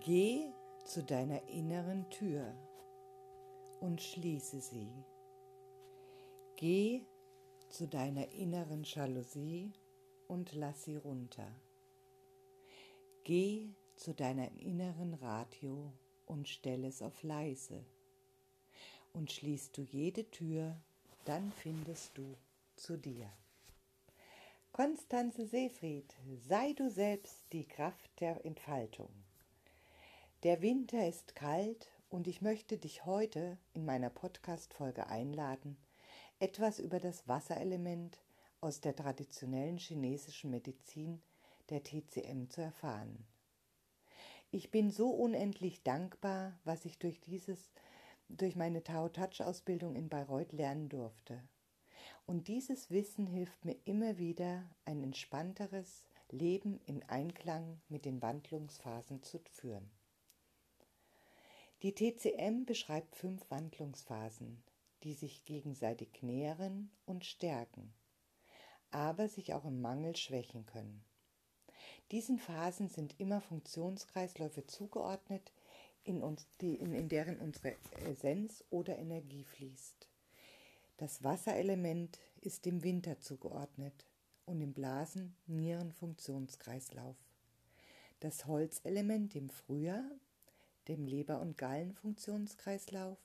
Geh zu deiner inneren Tür und schließe sie. Geh zu deiner inneren Jalousie und lass sie runter. Geh zu deinem inneren Radio und stell es auf leise. Und schließt du jede Tür, dann findest du zu dir. Konstanze Seefried, sei du selbst die Kraft der Entfaltung. Der Winter ist kalt und ich möchte dich heute in meiner Podcast-Folge einladen, etwas über das Wasserelement aus der traditionellen chinesischen Medizin der TCM zu erfahren. Ich bin so unendlich dankbar, was ich durch dieses durch meine Tao Touch Ausbildung in Bayreuth lernen durfte. Und dieses Wissen hilft mir immer wieder, ein entspannteres Leben in Einklang mit den Wandlungsphasen zu führen. Die TCM beschreibt fünf Wandlungsphasen, die sich gegenseitig nähren und stärken, aber sich auch im Mangel schwächen können. Diesen Phasen sind immer Funktionskreisläufe zugeordnet, in, uns, die, in, in deren unsere Essenz oder Energie fließt. Das Wasserelement ist dem Winter zugeordnet und im Blasen-Nieren-Funktionskreislauf. Das Holzelement dem Frühjahr dem Leber- und Gallenfunktionskreislauf,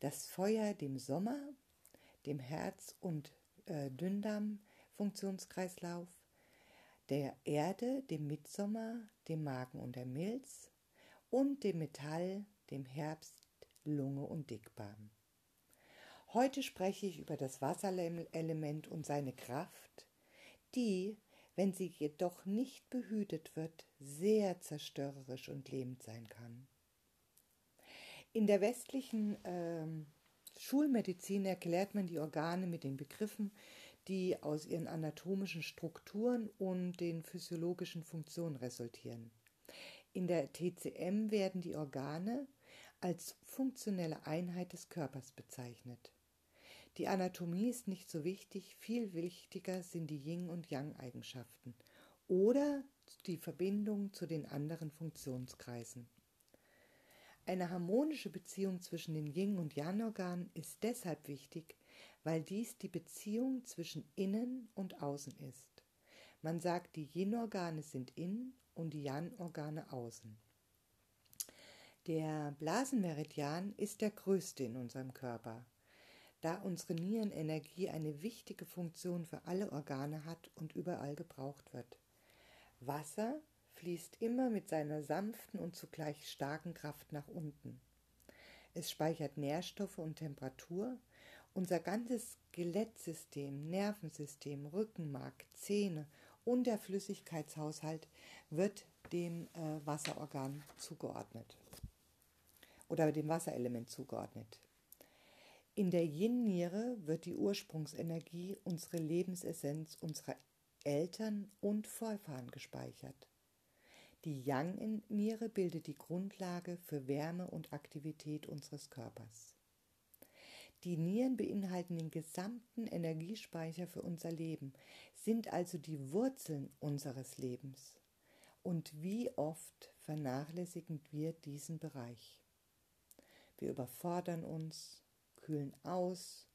das Feuer dem Sommer, dem Herz- und äh, Dünndarmfunktionskreislauf, der Erde, dem Mitsommer, dem Magen und der Milz und dem Metall, dem Herbst, Lunge und Dickdarm. Heute spreche ich über das Wasserelement und seine Kraft, die, wenn sie jedoch nicht behütet wird, sehr zerstörerisch und lähmend sein kann. In der westlichen äh, Schulmedizin erklärt man die Organe mit den Begriffen, die aus ihren anatomischen Strukturen und den physiologischen Funktionen resultieren. In der TCM werden die Organe als funktionelle Einheit des Körpers bezeichnet. Die Anatomie ist nicht so wichtig, viel wichtiger sind die Yin- und Yang-Eigenschaften oder die Verbindung zu den anderen Funktionskreisen. Eine harmonische Beziehung zwischen den Yin- und Yang-Organen ist deshalb wichtig, weil dies die Beziehung zwischen Innen und Außen ist. Man sagt, die Yin-Organe sind innen und die Yang-Organe außen. Der Blasenmeridian ist der größte in unserem Körper, da unsere Nierenenergie eine wichtige Funktion für alle Organe hat und überall gebraucht wird. Wasser fließt immer mit seiner sanften und zugleich starken Kraft nach unten. Es speichert Nährstoffe und Temperatur. Unser ganzes Skelettsystem, Nervensystem, Rückenmark, Zähne und der Flüssigkeitshaushalt wird dem äh, Wasserorgan zugeordnet oder dem Wasserelement zugeordnet. In der Yin-Niere wird die Ursprungsenergie, unsere Lebensessenz unserer Eltern und Vorfahren gespeichert. Die Yang-Niere bildet die Grundlage für Wärme und Aktivität unseres Körpers. Die Nieren beinhalten den gesamten Energiespeicher für unser Leben, sind also die Wurzeln unseres Lebens. Und wie oft vernachlässigen wir diesen Bereich? Wir überfordern uns, kühlen aus,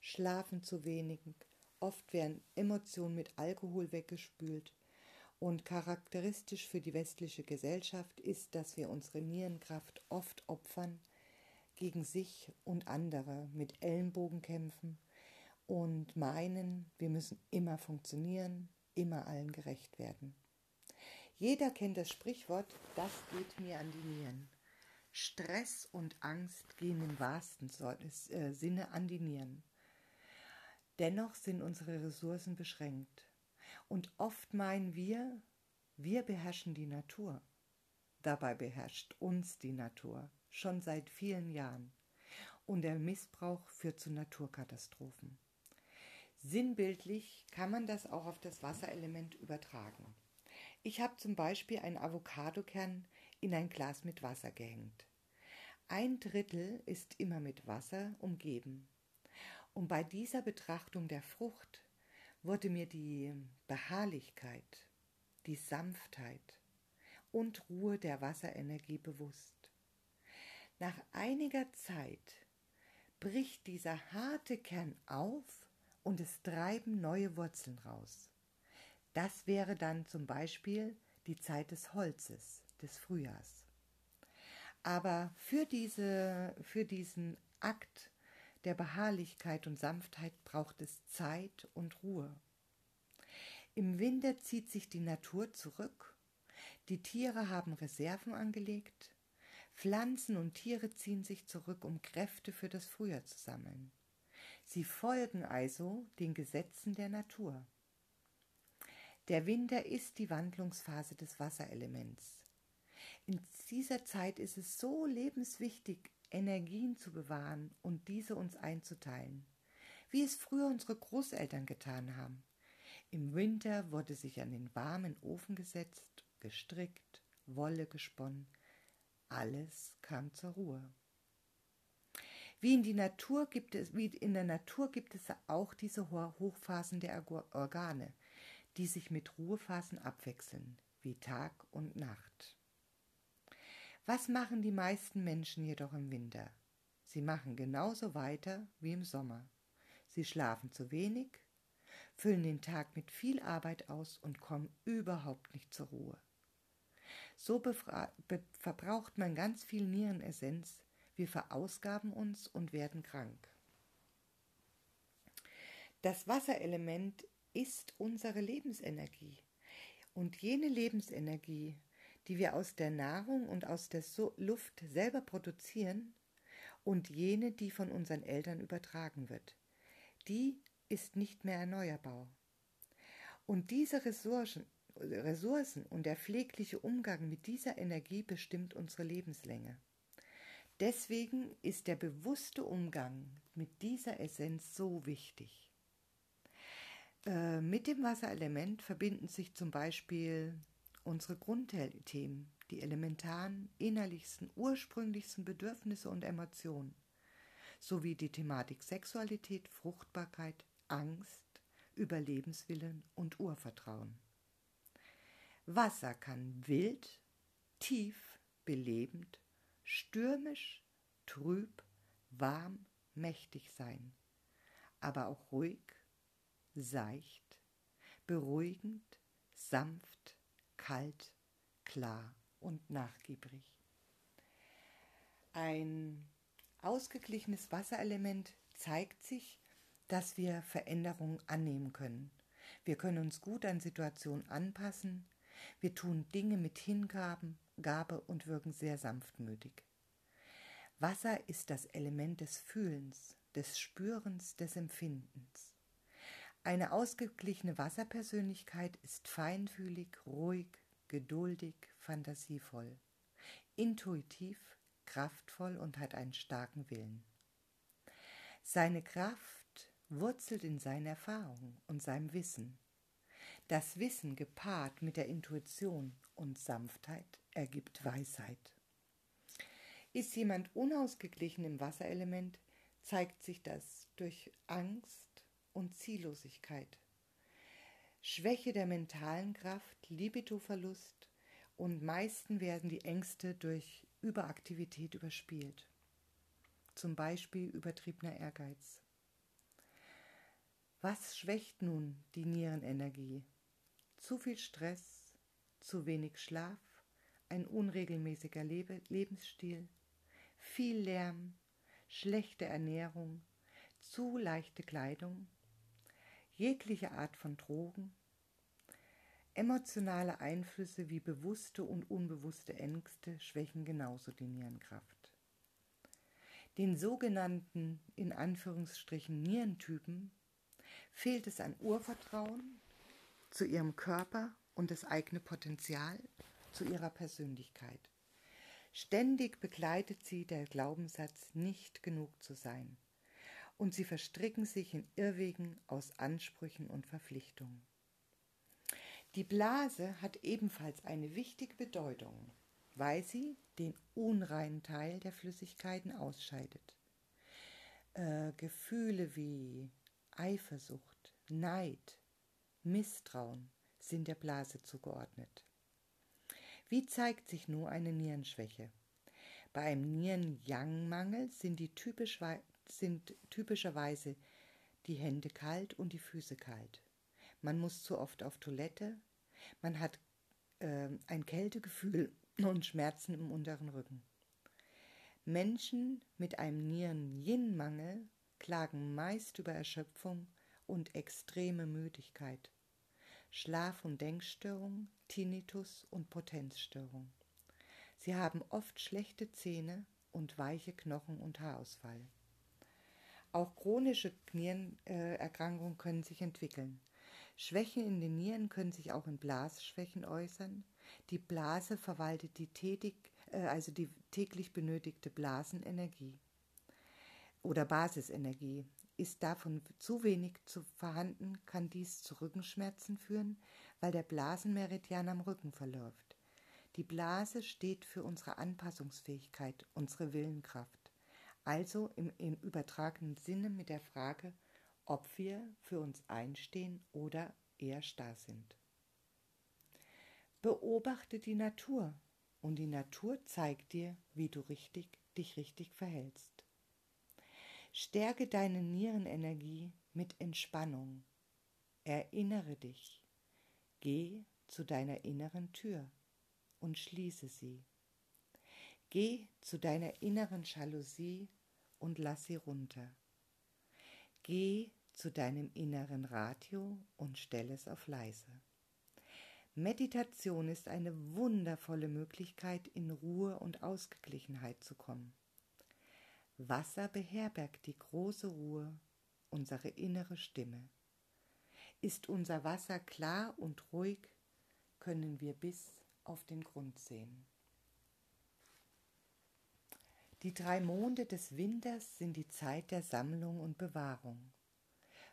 schlafen zu wenig, oft werden Emotionen mit Alkohol weggespült und charakteristisch für die westliche Gesellschaft ist, dass wir unsere Nierenkraft oft opfern, gegen sich und andere mit Ellenbogen kämpfen und meinen, wir müssen immer funktionieren, immer allen gerecht werden. Jeder kennt das Sprichwort, das geht mir an die Nieren. Stress und Angst gehen im wahrsten äh, Sinne an die Nieren. Dennoch sind unsere Ressourcen beschränkt. Und oft meinen wir, wir beherrschen die Natur. Dabei beherrscht uns die Natur schon seit vielen Jahren. Und der Missbrauch führt zu Naturkatastrophen. Sinnbildlich kann man das auch auf das Wasserelement übertragen. Ich habe zum Beispiel einen Avocadokern in ein Glas mit Wasser gehängt. Ein Drittel ist immer mit Wasser umgeben. Und bei dieser Betrachtung der Frucht wurde mir die Beharrlichkeit, die Sanftheit und Ruhe der Wasserenergie bewusst. Nach einiger Zeit bricht dieser harte Kern auf und es treiben neue Wurzeln raus. Das wäre dann zum Beispiel die Zeit des Holzes, des Frühjahrs. Aber für, diese, für diesen Akt der Beharrlichkeit und Sanftheit braucht es Zeit und Ruhe. Im Winter zieht sich die Natur zurück, die Tiere haben Reserven angelegt, Pflanzen und Tiere ziehen sich zurück, um Kräfte für das Frühjahr zu sammeln. Sie folgen also den Gesetzen der Natur. Der Winter ist die Wandlungsphase des Wasserelements. In dieser Zeit ist es so lebenswichtig, Energien zu bewahren und diese uns einzuteilen, wie es früher unsere Großeltern getan haben. Im Winter wurde sich an den warmen Ofen gesetzt, gestrickt, Wolle gesponnen, alles kam zur Ruhe. Wie in, die Natur gibt es, wie in der Natur gibt es auch diese Hochphasen der Organe, die sich mit Ruhephasen abwechseln, wie Tag und Nacht. Was machen die meisten Menschen jedoch im Winter? Sie machen genauso weiter wie im Sommer. Sie schlafen zu wenig, füllen den Tag mit viel Arbeit aus und kommen überhaupt nicht zur Ruhe. So verbraucht man ganz viel Nierenessenz, wir verausgaben uns und werden krank. Das Wasserelement ist unsere Lebensenergie. Und jene Lebensenergie, die wir aus der Nahrung und aus der Luft selber produzieren, und jene, die von unseren Eltern übertragen wird, die ist nicht mehr erneuerbar. Und diese Ressourcen, Ressourcen und der pflegliche Umgang mit dieser Energie bestimmt unsere Lebenslänge. Deswegen ist der bewusste Umgang mit dieser Essenz so wichtig. Äh, mit dem Wasserelement verbinden sich zum Beispiel unsere Grundthemen, die elementaren, innerlichsten, ursprünglichsten Bedürfnisse und Emotionen, sowie die Thematik Sexualität, Fruchtbarkeit, Angst, Überlebenswillen und Urvertrauen. Wasser kann wild, tief, belebend, stürmisch, trüb, warm, mächtig sein, aber auch ruhig, seicht, beruhigend, sanft, kalt, klar und nachgiebig. Ein ausgeglichenes Wasserelement zeigt sich, dass wir Veränderungen annehmen können. Wir können uns gut an Situationen anpassen. Wir tun Dinge mit Hingaben, Gabe und wirken sehr sanftmütig. Wasser ist das Element des Fühlens, des Spürens, des Empfindens. Eine ausgeglichene Wasserpersönlichkeit ist feinfühlig, ruhig, geduldig, fantasievoll, intuitiv, kraftvoll und hat einen starken Willen. Seine Kraft wurzelt in seiner Erfahrung und seinem Wissen. Das Wissen gepaart mit der Intuition und Sanftheit ergibt Weisheit. Ist jemand unausgeglichen im Wasserelement, zeigt sich das durch Angst, und Ziellosigkeit. Schwäche der mentalen Kraft, Libidoverlust und meisten werden die Ängste durch Überaktivität überspielt. Zum Beispiel übertriebener Ehrgeiz. Was schwächt nun die Nierenenergie? Zu viel Stress, zu wenig Schlaf, ein unregelmäßiger Lebe Lebensstil, viel Lärm, schlechte Ernährung, zu leichte Kleidung, jegliche Art von Drogen, emotionale Einflüsse wie bewusste und unbewusste Ängste schwächen genauso die Nierenkraft. Den sogenannten in Anführungsstrichen Nierentypen fehlt es an Urvertrauen zu ihrem Körper und das eigene Potenzial zu ihrer Persönlichkeit. Ständig begleitet sie der Glaubenssatz, nicht genug zu sein und sie verstricken sich in Irrwegen aus Ansprüchen und Verpflichtungen. Die Blase hat ebenfalls eine wichtige Bedeutung, weil sie den unreinen Teil der Flüssigkeiten ausscheidet. Äh, Gefühle wie Eifersucht, Neid, Misstrauen sind der Blase zugeordnet. Wie zeigt sich nur eine Nierenschwäche? Bei einem Nieren-Yang-Mangel sind, typisch, sind typischerweise die Hände kalt und die Füße kalt. Man muss zu oft auf Toilette, man hat äh, ein Kältegefühl und Schmerzen im unteren Rücken. Menschen mit einem Nieren-Yin-Mangel klagen meist über Erschöpfung und extreme Müdigkeit, Schlaf- und Denkstörung, Tinnitus und Potenzstörung. Sie haben oft schlechte Zähne und weiche Knochen und Haarausfall. Auch chronische Nierenerkrankungen können sich entwickeln. Schwächen in den Nieren können sich auch in Blasschwächen äußern. Die Blase verwaltet die tätig, äh, also die täglich benötigte Blasenenergie oder Basisenergie. Ist davon zu wenig zu vorhanden, kann dies zu Rückenschmerzen führen, weil der Blasenmeridian am Rücken verläuft. Die Blase steht für unsere Anpassungsfähigkeit, unsere Willenkraft. Also im, im übertragenen Sinne mit der Frage, ob wir für uns einstehen oder eher starr sind. Beobachte die Natur und die Natur zeigt dir, wie du richtig, dich richtig verhältst. Stärke deine Nierenenergie mit Entspannung. Erinnere dich. Geh zu deiner inneren Tür und schließe sie. Geh zu deiner inneren Jalousie und lass sie runter. Geh zu deinem inneren Radio und stell es auf leise. Meditation ist eine wundervolle Möglichkeit, in Ruhe und Ausgeglichenheit zu kommen. Wasser beherbergt die große Ruhe, unsere innere Stimme. Ist unser Wasser klar und ruhig, können wir bis auf den Grund sehen. Die drei Monde des Winters sind die Zeit der Sammlung und Bewahrung.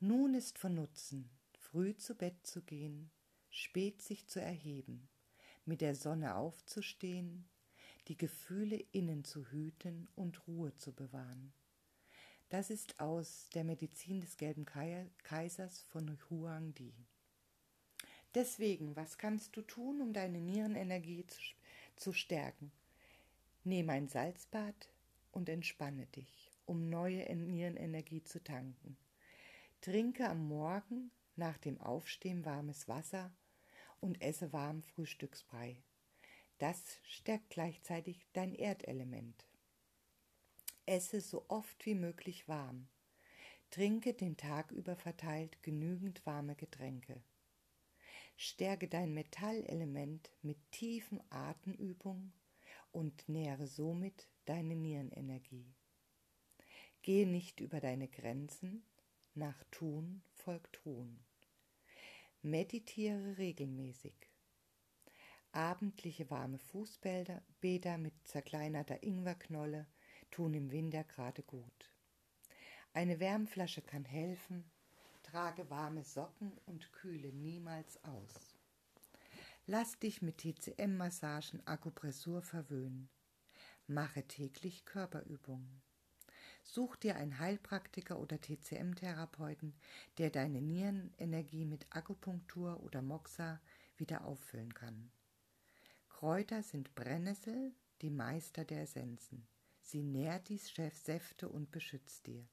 Nun ist von Nutzen, früh zu Bett zu gehen, spät sich zu erheben, mit der Sonne aufzustehen, die Gefühle innen zu hüten und Ruhe zu bewahren. Das ist aus der Medizin des gelben Kaisers von Huang Di. Deswegen, was kannst du tun, um deine Nierenenergie zu, zu stärken? Nehme ein Salzbad und entspanne dich, um neue Nierenenergie zu tanken. Trinke am Morgen nach dem Aufstehen warmes Wasser und esse warm Frühstücksbrei. Das stärkt gleichzeitig dein Erdelement. Esse so oft wie möglich warm. Trinke den Tag über verteilt genügend warme Getränke. Stärke dein Metallelement mit tiefen Atemübungen und nähere somit deine Nierenenergie. Gehe nicht über deine Grenzen, nach Tun folgt Tun. Meditiere regelmäßig. Abendliche warme Fußbäder mit zerkleinerter Ingwerknolle tun im Winter gerade gut. Eine Wärmflasche kann helfen. Trage warme Socken und kühle niemals aus. Lass dich mit TCM-Massagen Akupressur verwöhnen. Mache täglich Körperübungen. Such dir einen Heilpraktiker oder TCM-Therapeuten, der deine Nierenenergie mit Akupunktur oder Moxa wieder auffüllen kann. Kräuter sind Brennnessel, die Meister der Essenzen. Sie nährt die Säfte und beschützt dir.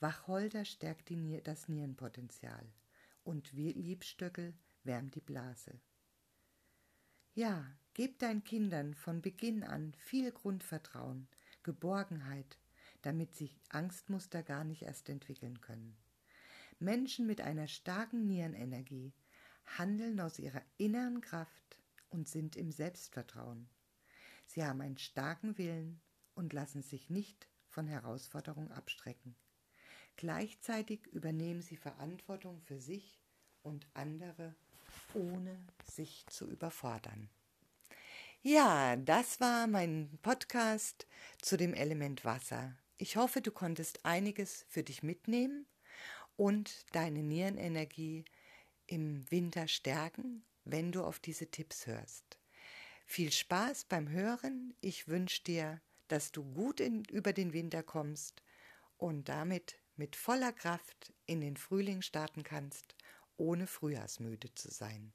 Wacholder stärkt die, das Nierenpotenzial und Liebstöckel wärmt die Blase. Ja, gib deinen Kindern von Beginn an viel Grundvertrauen, Geborgenheit, damit sich Angstmuster gar nicht erst entwickeln können. Menschen mit einer starken Nierenenergie handeln aus ihrer inneren Kraft und sind im Selbstvertrauen. Sie haben einen starken Willen und lassen sich nicht von Herausforderungen abstrecken. Gleichzeitig übernehmen sie Verantwortung für sich und andere, ohne sich zu überfordern. Ja, das war mein Podcast zu dem Element Wasser. Ich hoffe, du konntest einiges für dich mitnehmen und deine Nierenenergie im Winter stärken wenn du auf diese Tipps hörst. Viel Spaß beim Hören. Ich wünsche dir, dass du gut in, über den Winter kommst und damit mit voller Kraft in den Frühling starten kannst, ohne frühjahrsmüde zu sein.